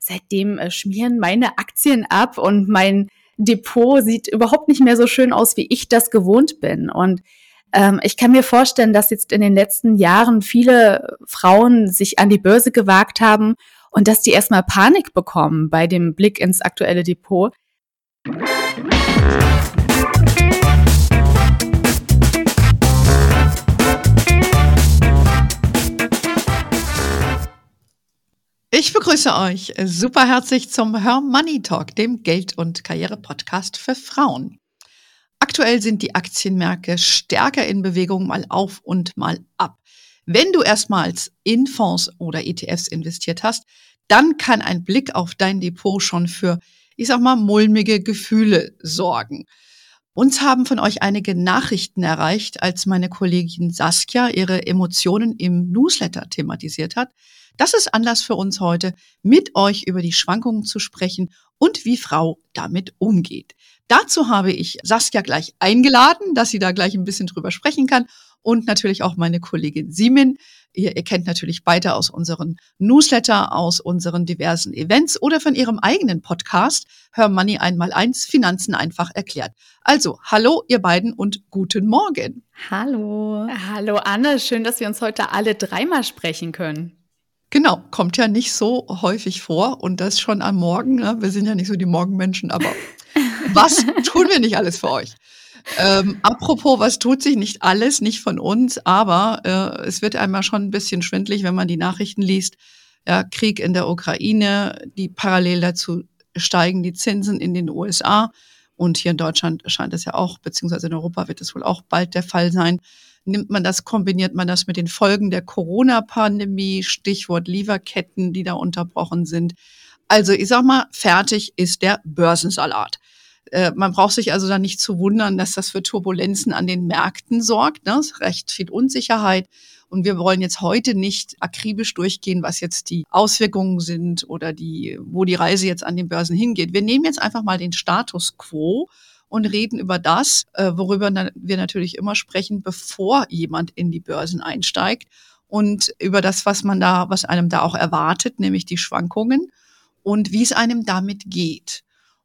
seitdem äh, schmieren meine Aktien ab und mein Depot sieht überhaupt nicht mehr so schön aus, wie ich das gewohnt bin. Und ähm, ich kann mir vorstellen, dass jetzt in den letzten Jahren viele Frauen sich an die Börse gewagt haben und dass die erstmal Panik bekommen bei dem Blick ins aktuelle Depot. Ich begrüße euch super herzlich zum Her Money Talk, dem Geld- und Karriere-Podcast für Frauen. Aktuell sind die Aktienmärkte stärker in Bewegung, mal auf und mal ab. Wenn du erstmals in Fonds oder ETFs investiert hast, dann kann ein Blick auf dein Depot schon für, ich sag mal, mulmige Gefühle sorgen. Uns haben von euch einige Nachrichten erreicht, als meine Kollegin Saskia ihre Emotionen im Newsletter thematisiert hat. Das ist Anlass für uns heute, mit euch über die Schwankungen zu sprechen und wie Frau damit umgeht. Dazu habe ich Saskia gleich eingeladen, dass sie da gleich ein bisschen drüber sprechen kann und natürlich auch meine Kollegin Simin. Ihr, ihr kennt natürlich beide aus unseren Newsletter, aus unseren diversen Events oder von ihrem eigenen Podcast Hör Money einmal eins, Finanzen einfach erklärt. Also, hallo ihr beiden und guten Morgen. Hallo. Hallo Anne, schön, dass wir uns heute alle dreimal sprechen können. Genau, kommt ja nicht so häufig vor und das schon am Morgen. Ne? Wir sind ja nicht so die Morgenmenschen, aber was tun wir nicht alles für euch? Ähm, apropos, was tut sich nicht alles, nicht von uns, aber äh, es wird einmal schon ein bisschen schwindlig, wenn man die Nachrichten liest. Ja, Krieg in der Ukraine, die parallel dazu steigen die Zinsen in den USA und hier in Deutschland scheint es ja auch, beziehungsweise in Europa wird es wohl auch bald der Fall sein nimmt man das, kombiniert man das mit den Folgen der Corona-Pandemie, Stichwort Lieferketten, die da unterbrochen sind. Also ich sag mal, fertig ist der Börsensalat. Äh, man braucht sich also da nicht zu wundern, dass das für Turbulenzen an den Märkten sorgt. Ne? recht viel Unsicherheit. Und wir wollen jetzt heute nicht akribisch durchgehen, was jetzt die Auswirkungen sind oder die, wo die Reise jetzt an den Börsen hingeht. Wir nehmen jetzt einfach mal den Status quo und reden über das, äh, worüber wir natürlich immer sprechen, bevor jemand in die Börsen einsteigt und über das, was man da, was einem da auch erwartet, nämlich die Schwankungen und wie es einem damit geht.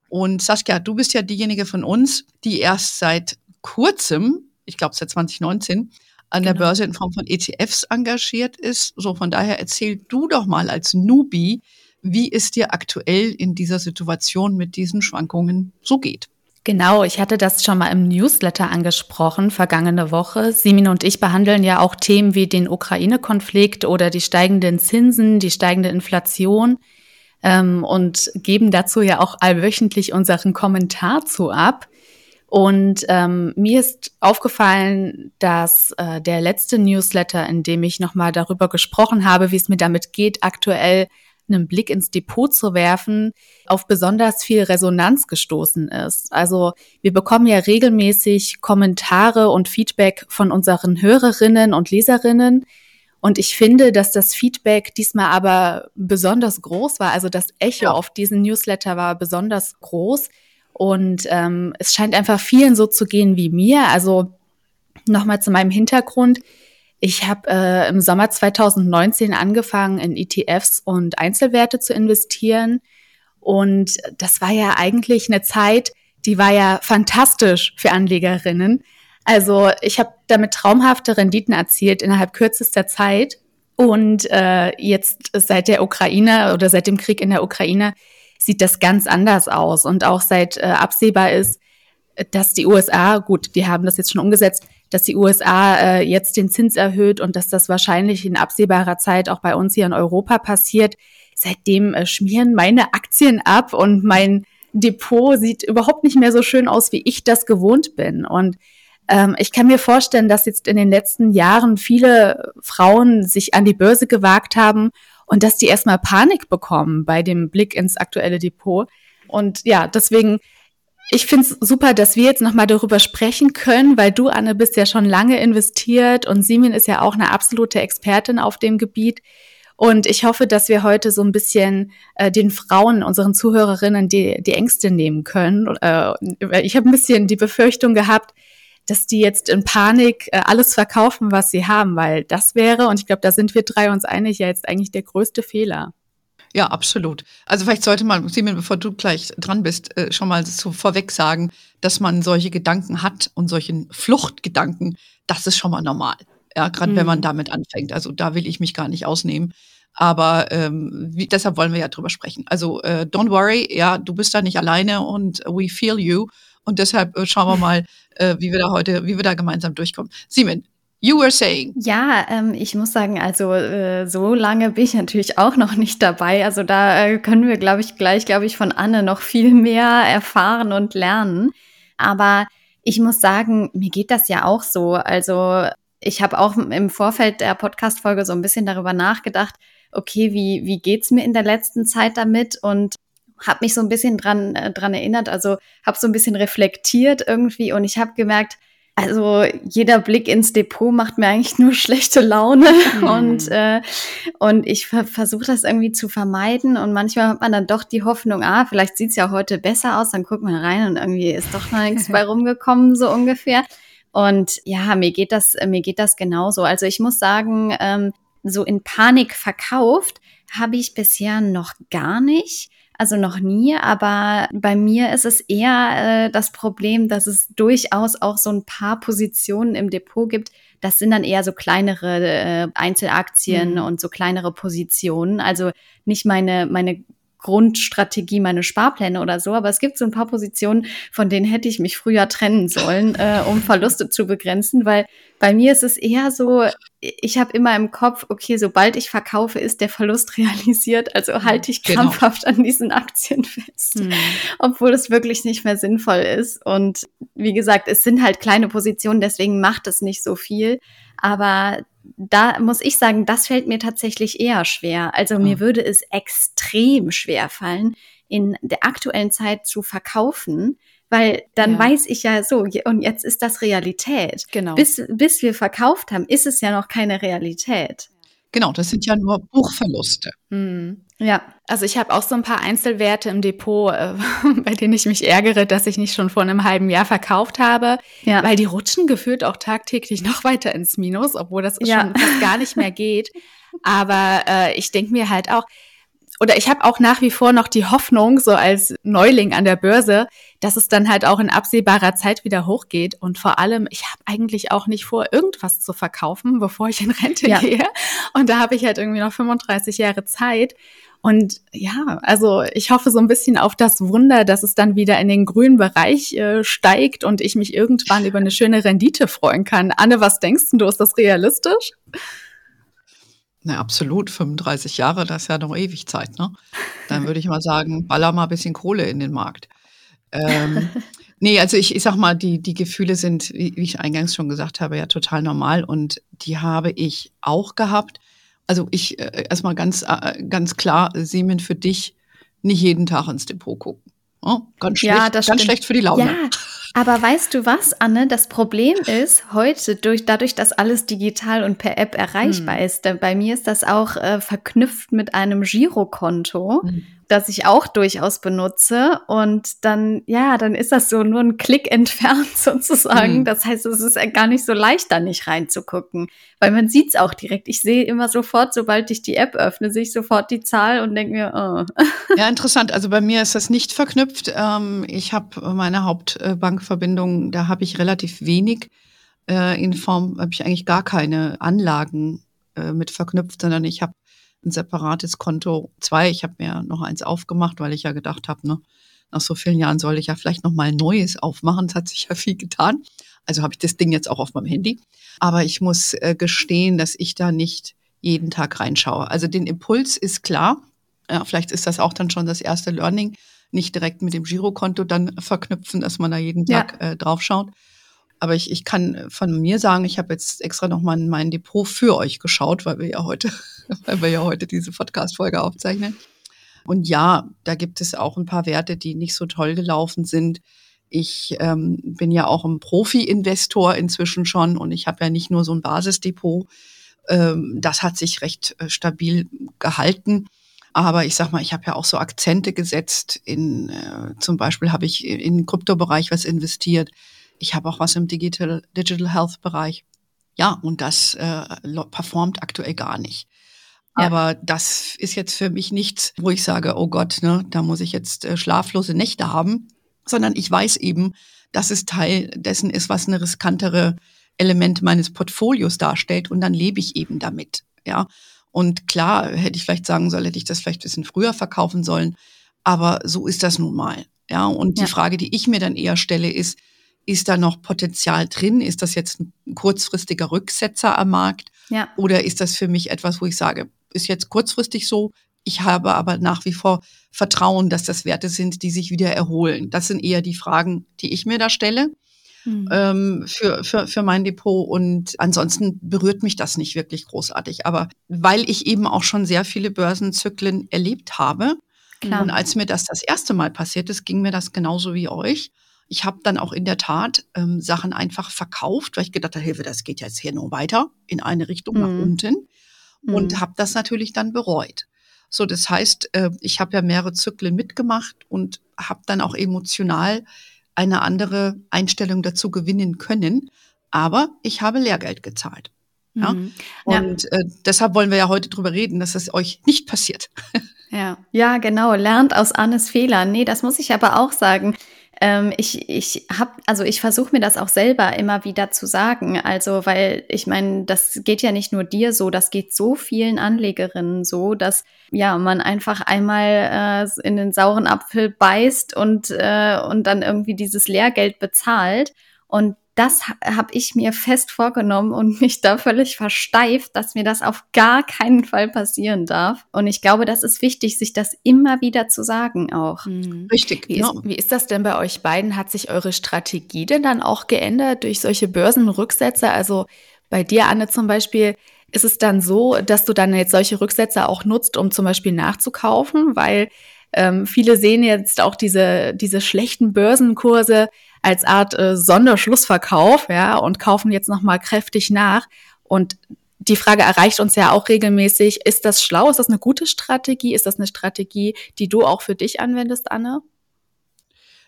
Und Saskia, du bist ja diejenige von uns, die erst seit kurzem, ich glaube seit 2019, an genau. der Börse in Form von ETFs engagiert ist. So von daher erzähl du doch mal als Newbie, wie es dir aktuell in dieser Situation mit diesen Schwankungen so geht. Genau, ich hatte das schon mal im Newsletter angesprochen, vergangene Woche. Simin und ich behandeln ja auch Themen wie den Ukraine-Konflikt oder die steigenden Zinsen, die steigende Inflation ähm, und geben dazu ja auch allwöchentlich unseren Kommentar zu ab. Und ähm, mir ist aufgefallen, dass äh, der letzte Newsletter, in dem ich nochmal darüber gesprochen habe, wie es mir damit geht, aktuell einen Blick ins Depot zu werfen, auf besonders viel Resonanz gestoßen ist. Also wir bekommen ja regelmäßig Kommentare und Feedback von unseren Hörerinnen und Leserinnen. Und ich finde, dass das Feedback diesmal aber besonders groß war. Also das Echo ja. auf diesen Newsletter war besonders groß. Und ähm, es scheint einfach vielen so zu gehen wie mir. Also nochmal zu meinem Hintergrund. Ich habe äh, im Sommer 2019 angefangen, in ETFs und Einzelwerte zu investieren. Und das war ja eigentlich eine Zeit, die war ja fantastisch für Anlegerinnen. Also ich habe damit traumhafte Renditen erzielt innerhalb kürzester Zeit. Und äh, jetzt seit der Ukraine oder seit dem Krieg in der Ukraine sieht das ganz anders aus. Und auch seit äh, absehbar ist, dass die USA, gut, die haben das jetzt schon umgesetzt, dass die USA äh, jetzt den Zins erhöht und dass das wahrscheinlich in absehbarer Zeit auch bei uns hier in Europa passiert. Seitdem äh, schmieren meine Aktien ab und mein Depot sieht überhaupt nicht mehr so schön aus, wie ich das gewohnt bin. Und ähm, ich kann mir vorstellen, dass jetzt in den letzten Jahren viele Frauen sich an die Börse gewagt haben und dass die erstmal Panik bekommen bei dem Blick ins aktuelle Depot. Und ja, deswegen ich finde es super, dass wir jetzt nochmal darüber sprechen können, weil du, Anne, bist ja schon lange investiert und Simin ist ja auch eine absolute Expertin auf dem Gebiet. Und ich hoffe, dass wir heute so ein bisschen äh, den Frauen, unseren Zuhörerinnen, die, die Ängste nehmen können. Äh, ich habe ein bisschen die Befürchtung gehabt, dass die jetzt in Panik äh, alles verkaufen, was sie haben, weil das wäre, und ich glaube, da sind wir drei uns einig, ja jetzt eigentlich der größte Fehler. Ja, absolut. Also vielleicht sollte man, Simon, bevor du gleich dran bist, äh, schon mal so vorweg sagen, dass man solche Gedanken hat und solchen Fluchtgedanken, das ist schon mal normal. Ja, gerade mhm. wenn man mhm. damit anfängt. Also da will ich mich gar nicht ausnehmen. Aber ähm, wie, deshalb wollen wir ja drüber sprechen. Also äh, don't worry, ja, du bist da nicht alleine und we feel you. Und deshalb äh, schauen wir mal, äh, wie wir da heute, wie wir da gemeinsam durchkommen. Simon, You were saying. Ja, ähm, ich muss sagen, also äh, so lange bin ich natürlich auch noch nicht dabei. Also da äh, können wir, glaube ich, gleich, glaube ich, von Anne noch viel mehr erfahren und lernen. Aber ich muss sagen, mir geht das ja auch so. Also ich habe auch im Vorfeld der Podcast-Folge so ein bisschen darüber nachgedacht, okay, wie, wie geht's mir in der letzten Zeit damit? Und habe mich so ein bisschen dran, äh, dran erinnert, also habe so ein bisschen reflektiert irgendwie und ich habe gemerkt, also jeder Blick ins Depot macht mir eigentlich nur schlechte Laune mhm. und äh, und ich ver versuche das irgendwie zu vermeiden und manchmal hat man dann doch die Hoffnung, ah, vielleicht sieht's ja heute besser aus, dann guckt man rein und irgendwie ist doch noch nichts bei rumgekommen so ungefähr. Und ja, mir geht das mir geht das genauso. Also ich muss sagen, ähm, so in Panik verkauft habe ich bisher noch gar nicht. Also noch nie, aber bei mir ist es eher äh, das Problem, dass es durchaus auch so ein paar Positionen im Depot gibt. Das sind dann eher so kleinere äh, Einzelaktien mhm. und so kleinere Positionen. Also nicht meine, meine Grundstrategie, meine Sparpläne oder so. Aber es gibt so ein paar Positionen, von denen hätte ich mich früher trennen sollen, äh, um Verluste zu begrenzen, weil bei mir ist es eher so, ich habe immer im Kopf, okay, sobald ich verkaufe, ist der Verlust realisiert. Also halte ich genau. krampfhaft genau. an diesen Aktien fest, hm. obwohl es wirklich nicht mehr sinnvoll ist. Und wie gesagt, es sind halt kleine Positionen, deswegen macht es nicht so viel. Aber da muss ich sagen, das fällt mir tatsächlich eher schwer. Also mir würde es extrem schwer fallen, in der aktuellen Zeit zu verkaufen, weil dann ja. weiß ich ja so, und jetzt ist das Realität. Genau. Bis, bis wir verkauft haben, ist es ja noch keine Realität. Genau, das sind ja nur Buchverluste. Mhm. Ja, also ich habe auch so ein paar Einzelwerte im Depot, äh, bei denen ich mich ärgere, dass ich nicht schon vor einem halben Jahr verkauft habe, ja. weil die rutschen gefühlt auch tagtäglich noch weiter ins Minus, obwohl das ja. schon fast gar nicht mehr geht. Aber äh, ich denke mir halt auch, oder ich habe auch nach wie vor noch die Hoffnung, so als Neuling an der Börse, dass es dann halt auch in absehbarer Zeit wieder hochgeht. Und vor allem, ich habe eigentlich auch nicht vor, irgendwas zu verkaufen, bevor ich in Rente ja. gehe. Und da habe ich halt irgendwie noch 35 Jahre Zeit. Und ja, also ich hoffe so ein bisschen auf das Wunder, dass es dann wieder in den grünen Bereich äh, steigt und ich mich irgendwann über eine schöne Rendite freuen kann. Anne, was denkst du, ist das realistisch? Na, absolut. 35 Jahre, das ist ja noch ewig Zeit, ne? Dann würde ich mal sagen, baller mal ein bisschen Kohle in den Markt. Ähm, nee, also ich, ich sag mal, die, die Gefühle sind, wie, wie ich eingangs schon gesagt habe, ja total normal und die habe ich auch gehabt. Also ich äh, erstmal ganz, äh, ganz klar, Siemen für dich nicht jeden Tag ins Depot gucken. Oh, ganz schlecht, ja, ganz schlecht für die Laune. Ja, aber weißt du was, Anne? Das Problem ist heute, durch, dadurch, dass alles digital und per App erreichbar hm. ist, bei mir ist das auch äh, verknüpft mit einem Girokonto. Hm das ich auch durchaus benutze. Und dann, ja, dann ist das so nur ein Klick entfernt sozusagen. Mhm. Das heißt, es ist gar nicht so leicht, da nicht reinzugucken, weil man sieht es auch direkt. Ich sehe immer sofort, sobald ich die App öffne, sehe ich sofort die Zahl und denke mir, oh. Ja, interessant. Also bei mir ist das nicht verknüpft. Ähm, ich habe meine Hauptbankverbindung, da habe ich relativ wenig. Äh, in Form habe ich eigentlich gar keine Anlagen äh, mit verknüpft, sondern ich habe ein separates Konto. Zwei, ich habe mir noch eins aufgemacht, weil ich ja gedacht habe, ne, nach so vielen Jahren soll ich ja vielleicht noch mal ein neues aufmachen. Es hat sich ja viel getan. Also habe ich das Ding jetzt auch auf meinem Handy. Aber ich muss äh, gestehen, dass ich da nicht jeden Tag reinschaue. Also den Impuls ist klar. Ja, vielleicht ist das auch dann schon das erste Learning. Nicht direkt mit dem Girokonto dann verknüpfen, dass man da jeden Tag ja. äh, drauf schaut. Aber ich, ich kann von mir sagen, ich habe jetzt extra nochmal in mein Depot für euch geschaut, weil wir ja heute, weil wir ja heute diese Podcast-Folge aufzeichnen. Und ja, da gibt es auch ein paar Werte, die nicht so toll gelaufen sind. Ich ähm, bin ja auch ein Profi-Investor inzwischen schon und ich habe ja nicht nur so ein Basisdepot. Ähm, das hat sich recht äh, stabil gehalten. Aber ich sag mal, ich habe ja auch so Akzente gesetzt. In äh, zum Beispiel habe ich in den Kryptobereich was investiert. Ich habe auch was im Digital, Digital Health Bereich. Ja, und das äh, performt aktuell gar nicht. Aber das ist jetzt für mich nichts, wo ich sage, oh Gott, ne, da muss ich jetzt äh, schlaflose Nächte haben, sondern ich weiß eben, dass es Teil dessen ist, was eine riskantere Element meines Portfolios darstellt und dann lebe ich eben damit. Ja. Und klar, hätte ich vielleicht sagen sollen, hätte ich das vielleicht ein bisschen früher verkaufen sollen. Aber so ist das nun mal. Ja. Und ja. die Frage, die ich mir dann eher stelle, ist, ist da noch Potenzial drin? Ist das jetzt ein kurzfristiger Rücksetzer am Markt? Ja. Oder ist das für mich etwas, wo ich sage, ist jetzt kurzfristig so, ich habe aber nach wie vor Vertrauen, dass das Werte sind, die sich wieder erholen. Das sind eher die Fragen, die ich mir da stelle mhm. ähm, für, für, für mein Depot. Und ansonsten berührt mich das nicht wirklich großartig. Aber weil ich eben auch schon sehr viele Börsenzyklen erlebt habe, Klar. und als mir das das erste Mal passiert ist, ging mir das genauso wie euch. Ich habe dann auch in der Tat ähm, Sachen einfach verkauft, weil ich gedacht habe, Hilfe, das geht jetzt hier nur weiter in eine Richtung mhm. nach unten und mhm. habe das natürlich dann bereut. So, das heißt, äh, ich habe ja mehrere Zyklen mitgemacht und habe dann auch emotional eine andere Einstellung dazu gewinnen können. Aber ich habe Lehrgeld gezahlt. Ja? Mhm. Und ja. Äh, deshalb wollen wir ja heute drüber reden, dass es euch nicht passiert. Ja, ja, genau. Lernt aus Annes Fehlern. Nee, das muss ich aber auch sagen. Ähm, ich ich habe, also ich versuche mir das auch selber immer wieder zu sagen. Also, weil ich meine, das geht ja nicht nur dir so, das geht so vielen Anlegerinnen so, dass ja man einfach einmal äh, in den sauren Apfel beißt und, äh, und dann irgendwie dieses Lehrgeld bezahlt. Und das habe ich mir fest vorgenommen und mich da völlig versteift, dass mir das auf gar keinen Fall passieren darf. Und ich glaube, das ist wichtig, sich das immer wieder zu sagen auch. Mhm. Richtig. Wie, genau. ist, wie ist das denn bei euch beiden? Hat sich eure Strategie denn dann auch geändert durch solche Börsenrücksätze? Also bei dir, Anne, zum Beispiel, ist es dann so, dass du dann jetzt solche Rücksätze auch nutzt, um zum Beispiel nachzukaufen? Weil ähm, viele sehen jetzt auch diese, diese schlechten Börsenkurse als Art äh, Sonderschlussverkauf, ja, und kaufen jetzt nochmal kräftig nach. Und die Frage erreicht uns ja auch regelmäßig, ist das schlau? Ist das eine gute Strategie? Ist das eine Strategie, die du auch für dich anwendest, Anne?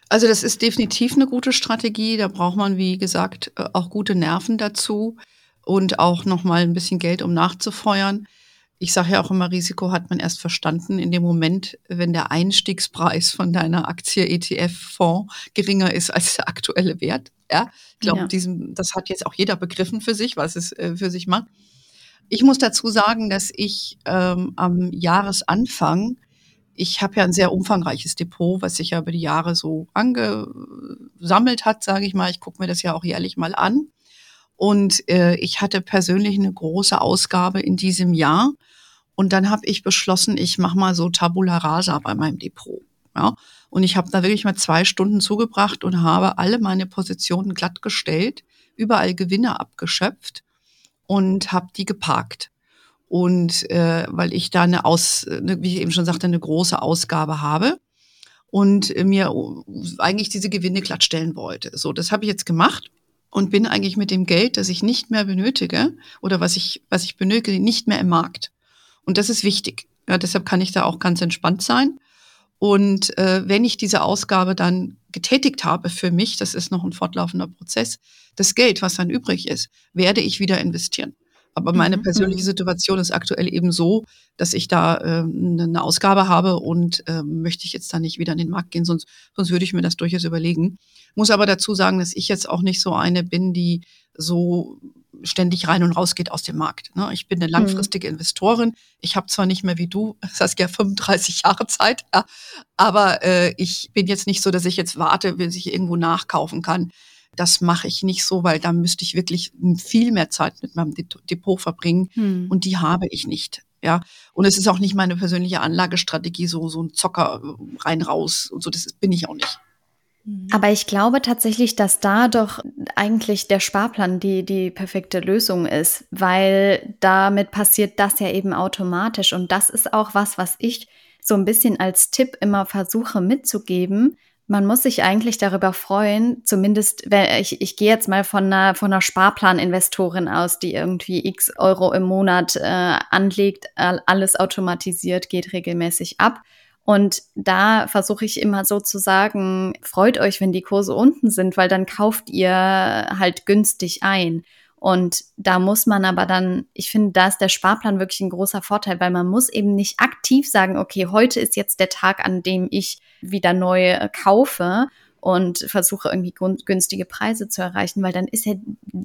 Also das ist definitiv eine gute Strategie. Da braucht man, wie gesagt, äh, auch gute Nerven dazu und auch noch mal ein bisschen Geld, um nachzufeuern ich sage ja auch immer, Risiko hat man erst verstanden in dem Moment, wenn der Einstiegspreis von deiner Aktie, ETF, Fonds geringer ist als der aktuelle Wert. Ja, ich glaube, ja. diesem, das hat jetzt auch jeder begriffen für sich, was es äh, für sich macht. Ich muss dazu sagen, dass ich ähm, am Jahresanfang, ich habe ja ein sehr umfangreiches Depot, was sich ja über die Jahre so angesammelt hat, sage ich mal. Ich gucke mir das ja auch jährlich mal an. Und äh, ich hatte persönlich eine große Ausgabe in diesem Jahr. Und dann habe ich beschlossen, ich mache mal so Tabula Rasa bei meinem Depot. Ja? Und ich habe da wirklich mal zwei Stunden zugebracht und habe alle meine Positionen glattgestellt, überall Gewinne abgeschöpft und habe die geparkt. Und äh, weil ich da eine Aus, eine, wie ich eben schon sagte, eine große Ausgabe habe und mir eigentlich diese Gewinne glattstellen wollte. So, das habe ich jetzt gemacht und bin eigentlich mit dem Geld, das ich nicht mehr benötige oder was ich, was ich benötige, nicht mehr im Markt. Und das ist wichtig. Ja, deshalb kann ich da auch ganz entspannt sein. Und äh, wenn ich diese Ausgabe dann getätigt habe für mich, das ist noch ein fortlaufender Prozess, das Geld, was dann übrig ist, werde ich wieder investieren. Aber meine mhm. persönliche mhm. Situation ist aktuell eben so, dass ich da äh, eine Ausgabe habe und äh, möchte ich jetzt da nicht wieder in den Markt gehen, sonst, sonst würde ich mir das durchaus überlegen. Muss aber dazu sagen, dass ich jetzt auch nicht so eine bin, die so ständig rein und raus geht aus dem Markt. Ne? Ich bin eine mhm. langfristige Investorin. Ich habe zwar nicht mehr wie du, Saskia, 35 Jahre Zeit, ja, aber äh, ich bin jetzt nicht so, dass ich jetzt warte, bis ich irgendwo nachkaufen kann. Das mache ich nicht so, weil da müsste ich wirklich viel mehr Zeit mit meinem Depot verbringen hm. und die habe ich nicht. Ja, und es ist auch nicht meine persönliche Anlagestrategie, so, so ein Zocker äh, rein raus und so, das bin ich auch nicht. Hm. Aber ich glaube tatsächlich, dass da doch eigentlich der Sparplan die, die perfekte Lösung ist, weil damit passiert das ja eben automatisch. Und das ist auch was, was ich so ein bisschen als Tipp immer versuche mitzugeben, man muss sich eigentlich darüber freuen, zumindest, ich, ich gehe jetzt mal von einer, von einer Sparplaninvestorin aus, die irgendwie x Euro im Monat äh, anlegt, alles automatisiert, geht regelmäßig ab. Und da versuche ich immer so zu sagen, freut euch, wenn die Kurse unten sind, weil dann kauft ihr halt günstig ein. Und da muss man aber dann, ich finde, da ist der Sparplan wirklich ein großer Vorteil, weil man muss eben nicht aktiv sagen, okay, heute ist jetzt der Tag, an dem ich wieder neu kaufe und versuche irgendwie günstige Preise zu erreichen, weil dann ist ja,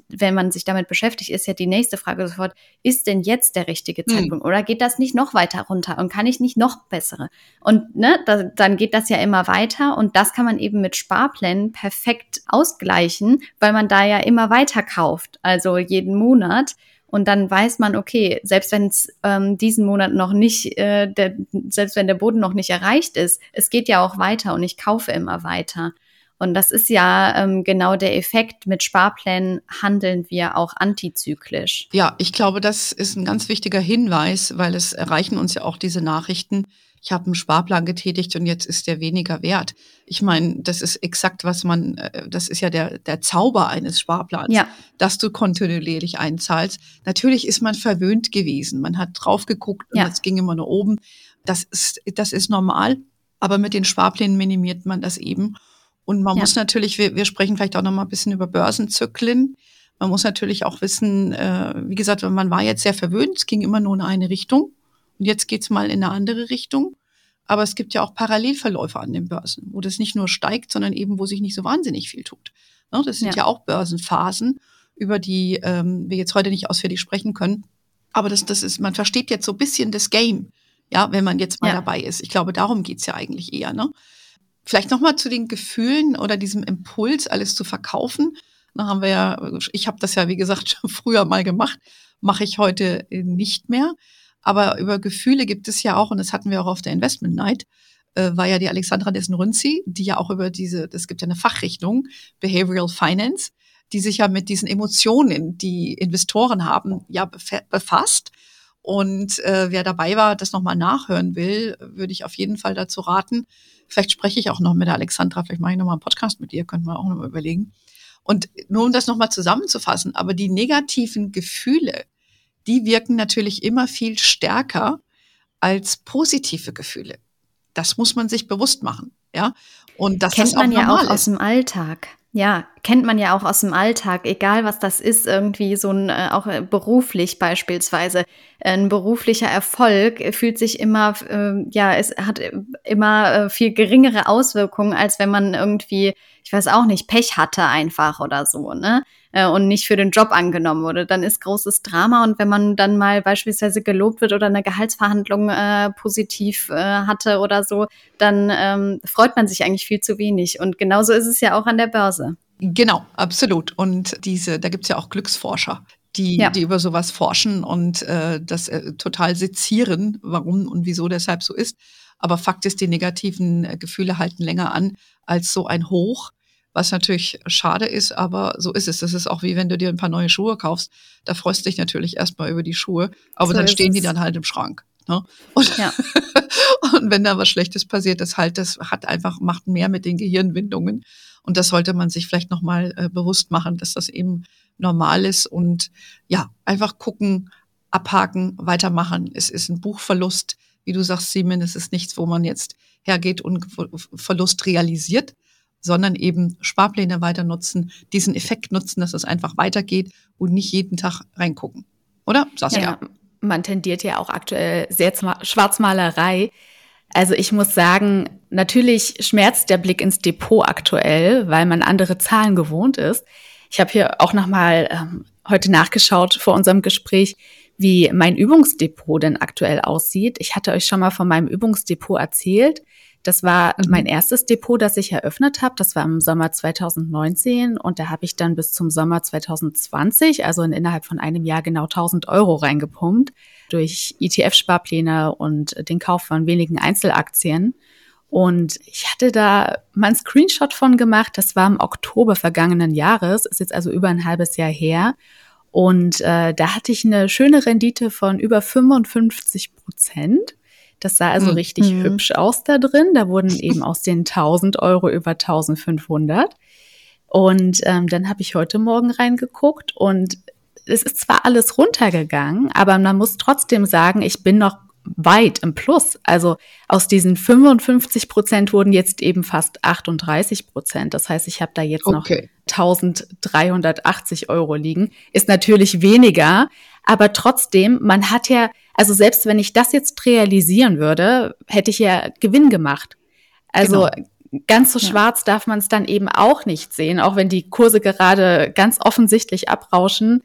wenn man sich damit beschäftigt, ist ja die nächste Frage sofort, ist denn jetzt der richtige hm. Zeitpunkt? Mhm. Oder geht das nicht noch weiter runter und kann ich nicht noch bessere? Und ne, da, dann geht das ja immer weiter und das kann man eben mit Sparplänen perfekt ausgleichen, weil man da ja immer weiter kauft, also jeden Monat. Und dann weiß man, okay, selbst wenn es ähm, diesen Monat noch nicht, äh, der, selbst wenn der Boden noch nicht erreicht ist, es geht ja auch weiter und ich kaufe immer weiter. Und das ist ja ähm, genau der Effekt. Mit Sparplänen handeln wir auch antizyklisch. Ja, ich glaube, das ist ein ganz wichtiger Hinweis, weil es erreichen uns ja auch diese Nachrichten. Ich habe einen Sparplan getätigt und jetzt ist der weniger wert. Ich meine, das ist exakt, was man, äh, das ist ja der, der Zauber eines Sparplans, ja. dass du kontinuierlich einzahlst. Natürlich ist man verwöhnt gewesen. Man hat drauf geguckt und es ging immer nur oben. Das ist, das ist normal. Aber mit den Sparplänen minimiert man das eben. Und man ja. muss natürlich, wir, wir sprechen vielleicht auch noch mal ein bisschen über Börsenzyklen. Man muss natürlich auch wissen, äh, wie gesagt, man war jetzt sehr verwöhnt, es ging immer nur in eine Richtung. Und jetzt geht's mal in eine andere Richtung. Aber es gibt ja auch Parallelverläufe an den Börsen, wo das nicht nur steigt, sondern eben, wo sich nicht so wahnsinnig viel tut. Ne, das sind ja. ja, auch Börsenphasen, über die ähm, wir jetzt heute nicht ausführlich sprechen können. Aber das, das ist, man versteht jetzt so ein bisschen das Game, ja, wenn man jetzt mal ja. dabei ist. Ich glaube, darum geht's ja eigentlich eher. Ne? Vielleicht nochmal zu den Gefühlen oder diesem Impuls, alles zu verkaufen. Da haben wir ja, ich habe das ja, wie gesagt, schon früher mal gemacht, mache ich heute nicht mehr. Aber über Gefühle gibt es ja auch, und das hatten wir auch auf der Investment Night, äh, war ja die Alexandra Dessen-Runzi, die ja auch über diese, es gibt ja eine Fachrichtung, Behavioral Finance, die sich ja mit diesen Emotionen, die Investoren haben, ja befasst. Und äh, wer dabei war, das nochmal nachhören will, würde ich auf jeden Fall dazu raten, Vielleicht spreche ich auch noch mit der Alexandra, vielleicht mache ich nochmal einen Podcast mit ihr, könnten wir auch nochmal überlegen. Und nur um das nochmal zusammenzufassen, aber die negativen Gefühle, die wirken natürlich immer viel stärker als positive Gefühle. Das muss man sich bewusst machen, ja. Und das kennt man ja auch ist. aus dem Alltag. Ja, kennt man ja auch aus dem Alltag, egal was das ist, irgendwie so ein, äh, auch äh, beruflich beispielsweise. Ein beruflicher Erfolg fühlt sich immer, äh, ja, es hat immer äh, viel geringere Auswirkungen, als wenn man irgendwie, ich weiß auch nicht, Pech hatte einfach oder so, ne? Und nicht für den Job angenommen wurde. Dann ist großes Drama und wenn man dann mal beispielsweise gelobt wird oder eine Gehaltsverhandlung äh, positiv äh, hatte oder so, dann ähm, freut man sich eigentlich viel zu wenig. Und genauso ist es ja auch an der Börse. Genau, absolut. Und diese, da gibt's ja auch Glücksforscher, die, ja. die über sowas forschen und äh, das äh, total sezieren, warum und wieso deshalb so ist. Aber Fakt ist, die negativen äh, Gefühle halten länger an als so ein Hoch was natürlich schade ist, aber so ist es. Das ist auch wie wenn du dir ein paar neue Schuhe kaufst. Da freust du dich natürlich erstmal über die Schuhe, aber so dann stehen es. die dann halt im Schrank. Ne? Und, ja. und wenn da was Schlechtes passiert, das halt, das hat einfach, macht mehr mit den Gehirnwindungen. Und das sollte man sich vielleicht nochmal äh, bewusst machen, dass das eben normal ist und ja, einfach gucken, abhaken, weitermachen. Es ist ein Buchverlust. Wie du sagst, Simon, es ist nichts, wo man jetzt hergeht und Verlust realisiert, sondern eben Sparpläne weiter nutzen, diesen Effekt nutzen, dass es einfach weitergeht und nicht jeden Tag reingucken. Oder? Saskia? Ja, man tendiert ja auch aktuell sehr zur Schwarzmalerei. Also ich muss sagen, natürlich schmerzt der Blick ins Depot aktuell, weil man andere Zahlen gewohnt ist. Ich habe hier auch nochmal ähm, heute nachgeschaut vor unserem Gespräch, wie mein Übungsdepot denn aktuell aussieht. Ich hatte euch schon mal von meinem Übungsdepot erzählt. Das war mhm. mein erstes Depot, das ich eröffnet habe. Das war im Sommer 2019 und da habe ich dann bis zum Sommer 2020, also in, innerhalb von einem Jahr genau 1000 Euro reingepumpt durch ETF-Sparpläne und den Kauf von wenigen Einzelaktien. Und ich hatte da mal einen Screenshot von gemacht. Das war im Oktober vergangenen Jahres, ist jetzt also über ein halbes Jahr her. Und äh, da hatte ich eine schöne Rendite von über 55 Prozent. Das sah also mhm. richtig mhm. hübsch aus da drin. Da wurden eben aus den 1000 Euro über 1500. Und ähm, dann habe ich heute Morgen reingeguckt und es ist zwar alles runtergegangen, aber man muss trotzdem sagen, ich bin noch weit im Plus. Also aus diesen 55 Prozent wurden jetzt eben fast 38 Prozent. Das heißt, ich habe da jetzt okay. noch 1380 Euro liegen. Ist natürlich weniger, aber trotzdem, man hat ja, also selbst wenn ich das jetzt realisieren würde, hätte ich ja Gewinn gemacht. Also genau ganz so ja. schwarz darf man es dann eben auch nicht sehen, auch wenn die Kurse gerade ganz offensichtlich abrauschen.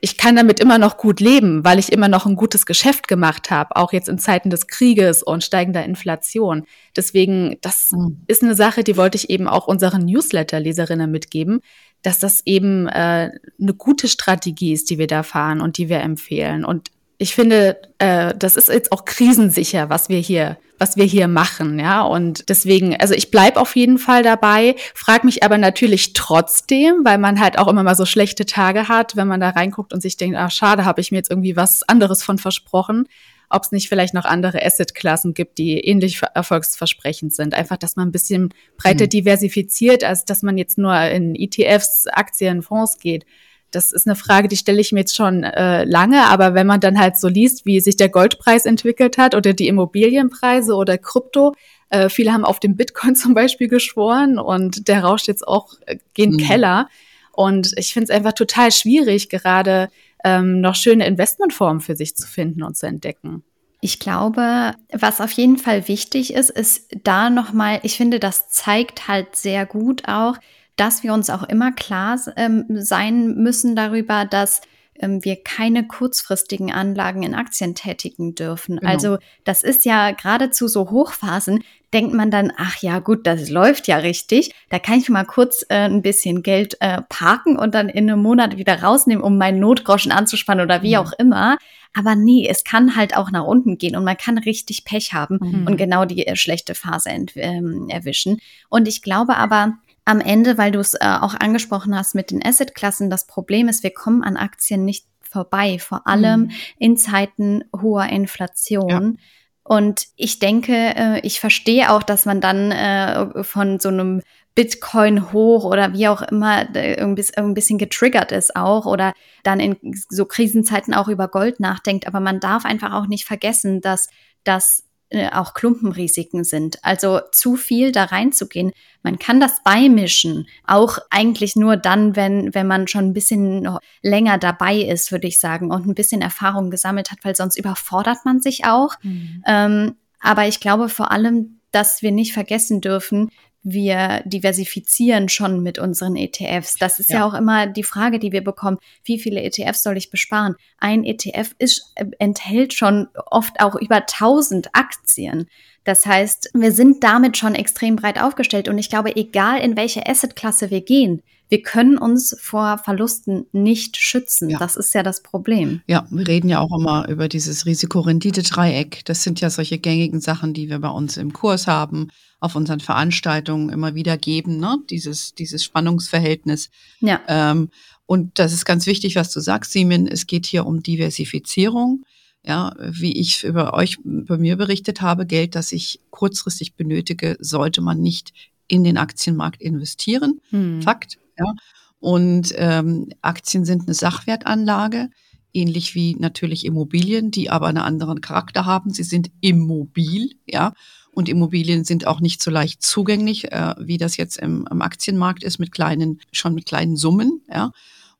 Ich kann damit immer noch gut leben, weil ich immer noch ein gutes Geschäft gemacht habe, auch jetzt in Zeiten des Krieges und steigender Inflation. Deswegen, das mhm. ist eine Sache, die wollte ich eben auch unseren Newsletter-Leserinnen mitgeben, dass das eben äh, eine gute Strategie ist, die wir da fahren und die wir empfehlen. Und ich finde, äh, das ist jetzt auch krisensicher, was wir hier, was wir hier machen, ja. Und deswegen, also ich bleib auf jeden Fall dabei, frag mich aber natürlich trotzdem, weil man halt auch immer mal so schlechte Tage hat, wenn man da reinguckt und sich denkt, ah, schade, habe ich mir jetzt irgendwie was anderes von versprochen ob es nicht vielleicht noch andere Assetklassen gibt, die ähnlich erfolgsversprechend sind. Einfach, dass man ein bisschen breiter mhm. diversifiziert, als dass man jetzt nur in ETFs, Aktien, Fonds geht. Das ist eine Frage, die stelle ich mir jetzt schon äh, lange, aber wenn man dann halt so liest, wie sich der Goldpreis entwickelt hat oder die Immobilienpreise oder Krypto, äh, viele haben auf den Bitcoin zum Beispiel geschworen und der rauscht jetzt auch äh, gen mhm. Keller. Und ich finde es einfach total schwierig, gerade ähm, noch schöne Investmentformen für sich zu finden und zu entdecken. Ich glaube, was auf jeden Fall wichtig ist, ist da nochmal, ich finde, das zeigt halt sehr gut auch, dass wir uns auch immer klar ähm, sein müssen darüber, dass ähm, wir keine kurzfristigen Anlagen in Aktien tätigen dürfen. Genau. Also das ist ja geradezu so Hochphasen, denkt man dann, ach ja, gut, das läuft ja richtig. Da kann ich mal kurz äh, ein bisschen Geld äh, parken und dann in einem Monat wieder rausnehmen, um meinen Notgroschen anzuspannen oder wie mhm. auch immer. Aber nee, es kann halt auch nach unten gehen und man kann richtig Pech haben mhm. und genau die äh, schlechte Phase ähm, erwischen. Und ich glaube aber, am Ende, weil du es äh, auch angesprochen hast mit den Assetklassen, das Problem ist, wir kommen an Aktien nicht vorbei, vor allem mhm. in Zeiten hoher Inflation. Ja. Und ich denke, äh, ich verstehe auch, dass man dann äh, von so einem Bitcoin hoch oder wie auch immer äh, ein bisschen getriggert ist auch oder dann in so Krisenzeiten auch über Gold nachdenkt. Aber man darf einfach auch nicht vergessen, dass das auch Klumpenrisiken sind. Also zu viel da reinzugehen. Man kann das beimischen, auch eigentlich nur dann, wenn, wenn man schon ein bisschen länger dabei ist, würde ich sagen, und ein bisschen Erfahrung gesammelt hat, weil sonst überfordert man sich auch. Mhm. Ähm, aber ich glaube vor allem, dass wir nicht vergessen dürfen, wir diversifizieren schon mit unseren ETFs. Das ist ja. ja. auch immer die Frage, die wir bekommen. Wie viele ETFs soll ich besparen? Ein ETF ist, äh, enthält schon oft auch über 1000 Aktien. Das heißt, wir sind damit schon extrem breit aufgestellt. Und ich glaube, egal in welche Assetklasse wir gehen, wir können uns vor Verlusten nicht schützen. Ja. Das ist ja das Problem. Ja, wir reden ja auch immer über dieses Risikorendite-Dreieck. Das sind ja solche gängigen Sachen, die wir bei uns im Kurs haben auf unseren Veranstaltungen immer wieder geben, ne? dieses, dieses Spannungsverhältnis. Ja. Ähm, und das ist ganz wichtig, was du sagst, Simin. Es geht hier um Diversifizierung. Ja, wie ich über euch, bei mir berichtet habe, Geld, das ich kurzfristig benötige, sollte man nicht in den Aktienmarkt investieren. Hm. Fakt. Ja. Und ähm, Aktien sind eine Sachwertanlage, ähnlich wie natürlich Immobilien, die aber einen anderen Charakter haben. Sie sind immobil, ja. Und Immobilien sind auch nicht so leicht zugänglich, äh, wie das jetzt im, im Aktienmarkt ist, mit kleinen, schon mit kleinen Summen, ja.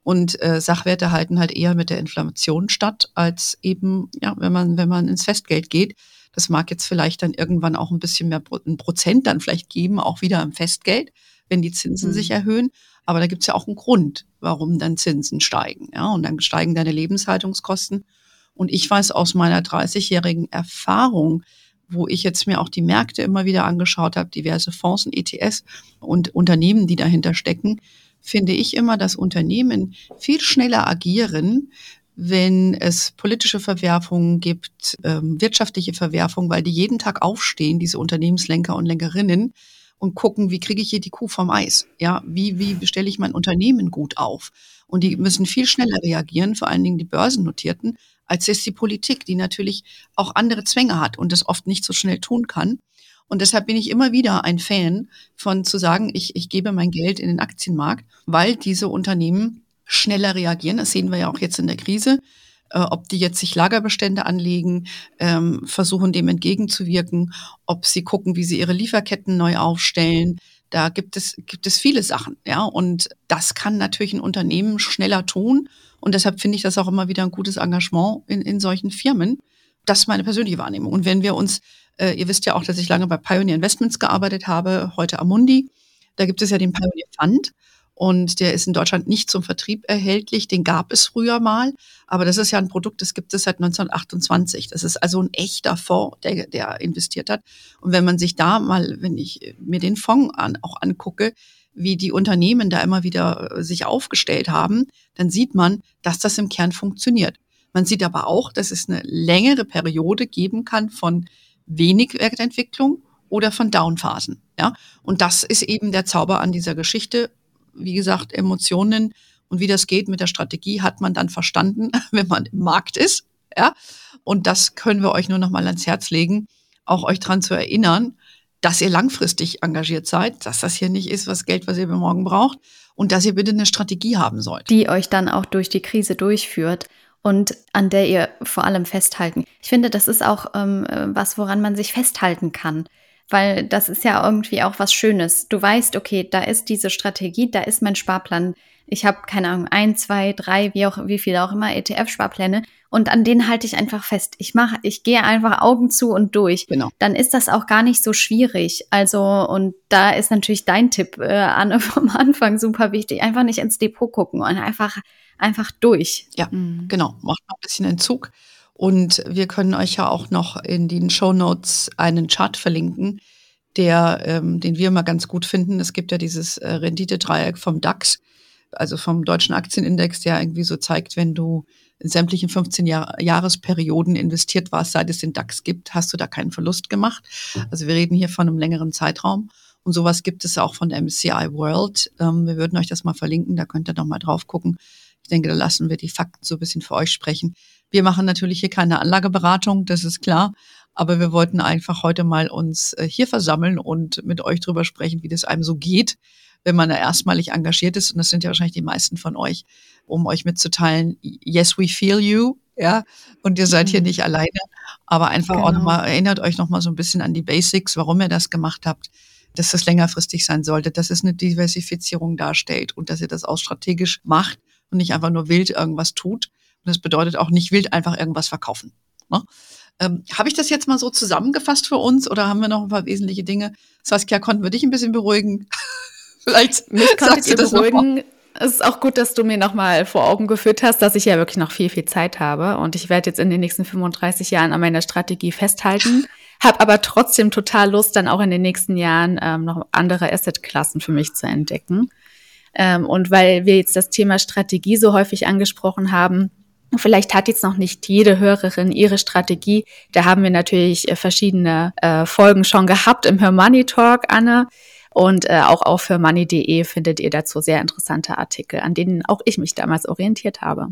Und äh, Sachwerte halten halt eher mit der Inflation statt, als eben, ja, wenn man, wenn man ins Festgeld geht. Das mag jetzt vielleicht dann irgendwann auch ein bisschen mehr ein Prozent dann vielleicht geben, auch wieder im Festgeld, wenn die Zinsen mhm. sich erhöhen. Aber da gibt's ja auch einen Grund, warum dann Zinsen steigen. Ja, und dann steigen deine Lebenshaltungskosten. Und ich weiß aus meiner 30-jährigen Erfahrung, wo ich jetzt mir auch die Märkte immer wieder angeschaut habe, diverse Fonds und ETS und Unternehmen, die dahinter stecken, finde ich immer, dass Unternehmen viel schneller agieren, wenn es politische Verwerfungen gibt, ähm, wirtschaftliche Verwerfungen, weil die jeden Tag aufstehen, diese Unternehmenslenker und Lenkerinnen, und gucken, wie kriege ich hier die Kuh vom Eis? Ja, wie, wie stelle ich mein Unternehmen gut auf? Und die müssen viel schneller reagieren, vor allen Dingen die Börsennotierten, als ist die Politik, die natürlich auch andere Zwänge hat und das oft nicht so schnell tun kann. Und deshalb bin ich immer wieder ein Fan von zu sagen, ich, ich gebe mein Geld in den Aktienmarkt, weil diese Unternehmen schneller reagieren. Das sehen wir ja auch jetzt in der Krise. Äh, ob die jetzt sich Lagerbestände anlegen, ähm, versuchen dem entgegenzuwirken, ob sie gucken, wie sie ihre Lieferketten neu aufstellen. Da gibt es, gibt es viele Sachen, ja. Und das kann natürlich ein Unternehmen schneller tun. Und deshalb finde ich das auch immer wieder ein gutes Engagement in, in solchen Firmen. Das ist meine persönliche Wahrnehmung. Und wenn wir uns, äh, ihr wisst ja auch, dass ich lange bei Pioneer Investments gearbeitet habe, heute Amundi. Da gibt es ja den Pioneer Fund. Und der ist in Deutschland nicht zum Vertrieb erhältlich. Den gab es früher mal. Aber das ist ja ein Produkt, das gibt es seit 1928. Das ist also ein echter Fonds, der, der investiert hat. Und wenn man sich da mal, wenn ich mir den Fonds an, auch angucke, wie die Unternehmen da immer wieder äh, sich aufgestellt haben, dann sieht man, dass das im Kern funktioniert. Man sieht aber auch, dass es eine längere Periode geben kann von wenig Wertentwicklung oder von Downphasen. Ja, und das ist eben der Zauber an dieser Geschichte wie gesagt, Emotionen und wie das geht mit der Strategie hat man dann verstanden, wenn man im Markt ist. Ja, und das können wir euch nur noch mal ans Herz legen, auch euch dran zu erinnern, dass ihr langfristig engagiert seid, dass das hier nicht ist, was Geld, was ihr morgen braucht und dass ihr bitte eine Strategie haben sollt. Die euch dann auch durch die Krise durchführt und an der ihr vor allem festhalten. Ich finde, das ist auch ähm, was, woran man sich festhalten kann weil das ist ja irgendwie auch was Schönes. Du weißt, okay, da ist diese Strategie, da ist mein Sparplan. Ich habe keine Ahnung, ein, zwei, drei, wie auch wie viele auch immer ETF-Sparpläne und an denen halte ich einfach fest. Ich mache, ich gehe einfach Augen zu und durch. Genau. Dann ist das auch gar nicht so schwierig. Also und da ist natürlich dein Tipp äh, Anne vom Anfang super wichtig. Einfach nicht ins Depot gucken und einfach einfach durch. Ja, mhm. genau. Macht noch ein bisschen Entzug. Und wir können euch ja auch noch in den Show Notes einen Chart verlinken, der, ähm, den wir immer ganz gut finden. Es gibt ja dieses äh, Renditedreieck vom DAX, also vom deutschen Aktienindex, der irgendwie so zeigt, wenn du in sämtlichen 15 Jahr Jahresperioden investiert warst, seit es den DAX gibt, hast du da keinen Verlust gemacht. Also wir reden hier von einem längeren Zeitraum. Und sowas gibt es auch von der MCI World. Ähm, wir würden euch das mal verlinken, da könnt ihr noch mal drauf gucken. Ich denke, da lassen wir die Fakten so ein bisschen für euch sprechen. Wir machen natürlich hier keine Anlageberatung, das ist klar. Aber wir wollten einfach heute mal uns äh, hier versammeln und mit euch drüber sprechen, wie das einem so geht, wenn man da erstmalig engagiert ist. Und das sind ja wahrscheinlich die meisten von euch, um euch mitzuteilen, yes, we feel you. Ja, und ihr seid hier mhm. nicht alleine. Aber einfach genau. auch nochmal, erinnert euch nochmal so ein bisschen an die Basics, warum ihr das gemacht habt dass das längerfristig sein sollte, dass es eine Diversifizierung darstellt und dass ihr das auch strategisch macht und nicht einfach nur wild irgendwas tut. Das bedeutet auch nicht wild einfach irgendwas verkaufen. Ne? Ähm, Habe ich das jetzt mal so zusammengefasst für uns oder haben wir noch ein paar wesentliche Dinge? Saskia, konnten wir dich ein bisschen beruhigen? Vielleicht Mich konntet ihr beruhigen. Es ist auch gut, dass du mir nochmal vor Augen geführt hast, dass ich ja wirklich noch viel, viel Zeit habe. Und ich werde jetzt in den nächsten 35 Jahren an meiner Strategie festhalten. habe aber trotzdem total Lust, dann auch in den nächsten Jahren ähm, noch andere Assetklassen für mich zu entdecken. Ähm, und weil wir jetzt das Thema Strategie so häufig angesprochen haben, Vielleicht hat jetzt noch nicht jede Hörerin ihre Strategie. Da haben wir natürlich äh, verschiedene äh, Folgen schon gehabt im Her Money Talk, Anne. Und äh, auch auf hermoney.de findet ihr dazu sehr interessante Artikel, an denen auch ich mich damals orientiert habe.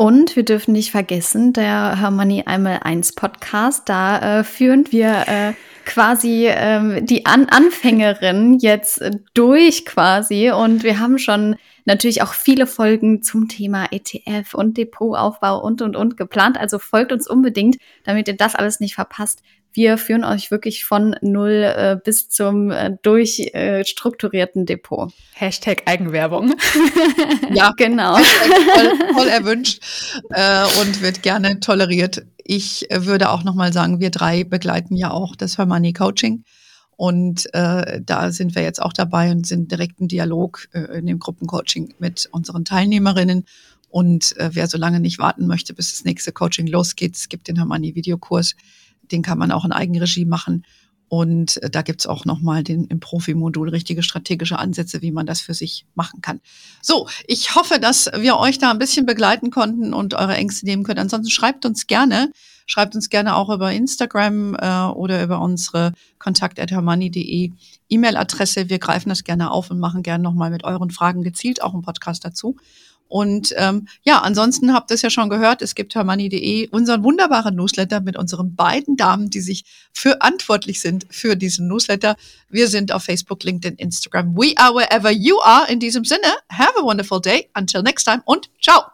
Und wir dürfen nicht vergessen, der Hermoney einmal eins Podcast, da äh, führen wir äh, quasi ähm, die An Anfängerin jetzt durch quasi und wir haben schon natürlich auch viele Folgen zum Thema ETF und Depotaufbau und und und geplant. Also folgt uns unbedingt, damit ihr das alles nicht verpasst. Wir führen euch wirklich von null äh, bis zum äh, durchstrukturierten äh, Depot. Hashtag Eigenwerbung. ja, genau. Voll, voll erwünscht äh, und wird gerne toleriert. Ich äh, würde auch nochmal sagen, wir drei begleiten ja auch das Hermoney Coaching. Und äh, da sind wir jetzt auch dabei und sind direkt im Dialog äh, in dem Gruppencoaching mit unseren Teilnehmerinnen. Und äh, wer so lange nicht warten möchte, bis das nächste Coaching losgeht, es gibt den Hermanni Videokurs, den kann man auch in Eigenregie machen. Und äh, da gibt's auch nochmal den im Profi-Modul richtige strategische Ansätze, wie man das für sich machen kann. So, ich hoffe, dass wir euch da ein bisschen begleiten konnten und eure Ängste nehmen können. Ansonsten schreibt uns gerne, schreibt uns gerne auch über Instagram äh, oder über unsere kontakt.hermoney.de E-Mail-Adresse. Wir greifen das gerne auf und machen gerne nochmal mit euren Fragen gezielt auch einen Podcast dazu. Und ähm, ja, ansonsten habt ihr es ja schon gehört, es gibt hermoney.de unseren wunderbaren Newsletter mit unseren beiden Damen, die sich verantwortlich sind für diesen Newsletter. Wir sind auf Facebook, LinkedIn, Instagram. We are wherever you are. In diesem Sinne, have a wonderful day. Until next time und ciao.